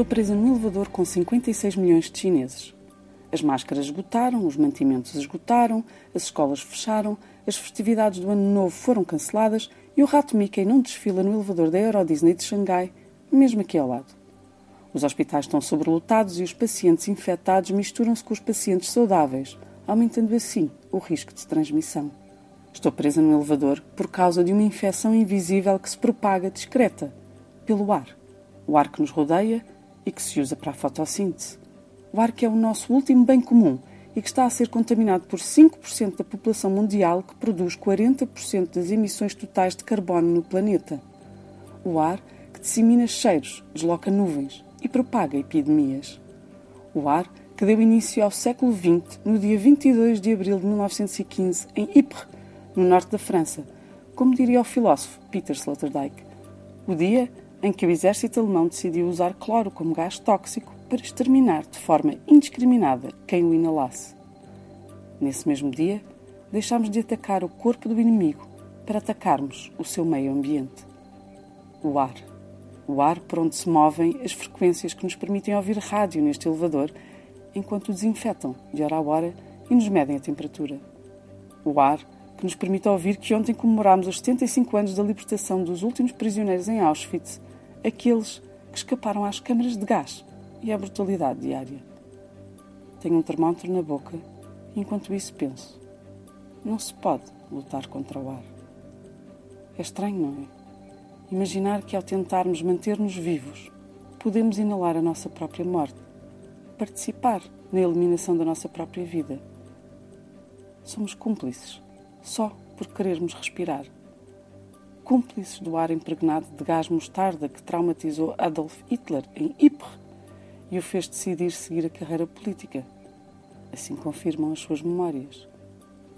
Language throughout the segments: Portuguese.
Estou presa num elevador com 56 milhões de chineses. As máscaras esgotaram, os mantimentos esgotaram, as escolas fecharam, as festividades do Ano Novo foram canceladas e o rato Mickey não desfila no elevador da Euro Disney de Xangai, mesmo aqui ao lado. Os hospitais estão sobrelotados e os pacientes infectados misturam-se com os pacientes saudáveis, aumentando assim o risco de transmissão. Estou presa no elevador por causa de uma infecção invisível que se propaga discreta pelo ar. O ar que nos rodeia e que se usa para a fotossíntese. O ar que é o nosso último bem comum e que está a ser contaminado por 5% da população mundial que produz 40% das emissões totais de carbono no planeta. O ar que dissemina cheiros, desloca nuvens e propaga epidemias. O ar que deu início ao século XX no dia 22 de abril de 1915 em Ypres, no norte da França, como diria o filósofo Peter Sloterdijk. O dia em que o exército alemão decidiu usar cloro como gás tóxico para exterminar de forma indiscriminada quem o inalasse. Nesse mesmo dia, deixámos de atacar o corpo do inimigo para atacarmos o seu meio ambiente. O ar. O ar por onde se movem as frequências que nos permitem ouvir rádio neste elevador enquanto o desinfetam de hora a hora e nos medem a temperatura. O ar que nos permite ouvir que ontem comemorámos os 75 anos da libertação dos últimos prisioneiros em Auschwitz aqueles que escaparam às câmaras de gás e à brutalidade diária. Tenho um termómetro na boca e enquanto isso penso: não se pode lutar contra o ar. É estranho, não é? Imaginar que ao tentarmos manter-nos vivos, podemos inalar a nossa própria morte, participar na eliminação da nossa própria vida. Somos cúmplices, só por querermos respirar cúmplices do ar impregnado de gás mostarda que traumatizou Adolf Hitler em Ypres e o fez decidir seguir a carreira política. Assim confirmam as suas memórias.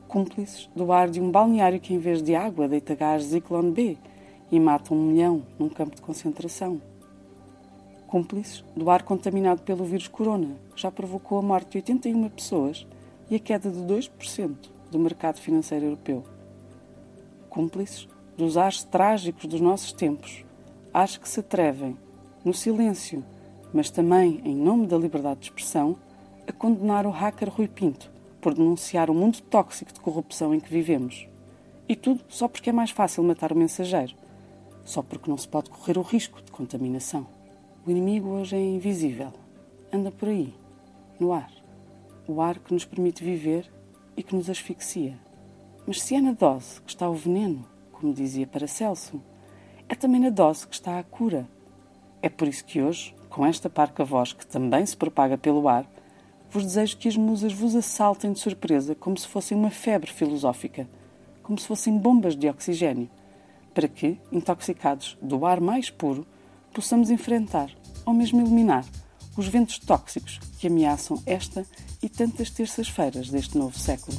Cúmplices do ar de um balneário que, em vez de água, deita gás Zyklon B e mata um milhão num campo de concentração. Cúmplices do ar contaminado pelo vírus corona, que já provocou a morte de 81 pessoas e a queda de 2% do mercado financeiro europeu. Cúmplices dos ares trágicos dos nossos tempos, ares que se atrevem, no silêncio, mas também em nome da liberdade de expressão, a condenar o hacker Rui Pinto por denunciar o mundo tóxico de corrupção em que vivemos. E tudo só porque é mais fácil matar o mensageiro, só porque não se pode correr o risco de contaminação. O inimigo hoje é invisível, anda por aí, no ar. O ar que nos permite viver e que nos asfixia. Mas se é na dose que está o veneno, como dizia Paracelso, é também na dose que está a cura. É por isso que hoje, com esta parca voz que também se propaga pelo ar, vos desejo que as musas vos assaltem de surpresa como se fossem uma febre filosófica, como se fossem bombas de oxigênio, para que, intoxicados do ar mais puro, possamos enfrentar, ou mesmo eliminar, os ventos tóxicos que ameaçam esta e tantas terças-feiras deste novo século.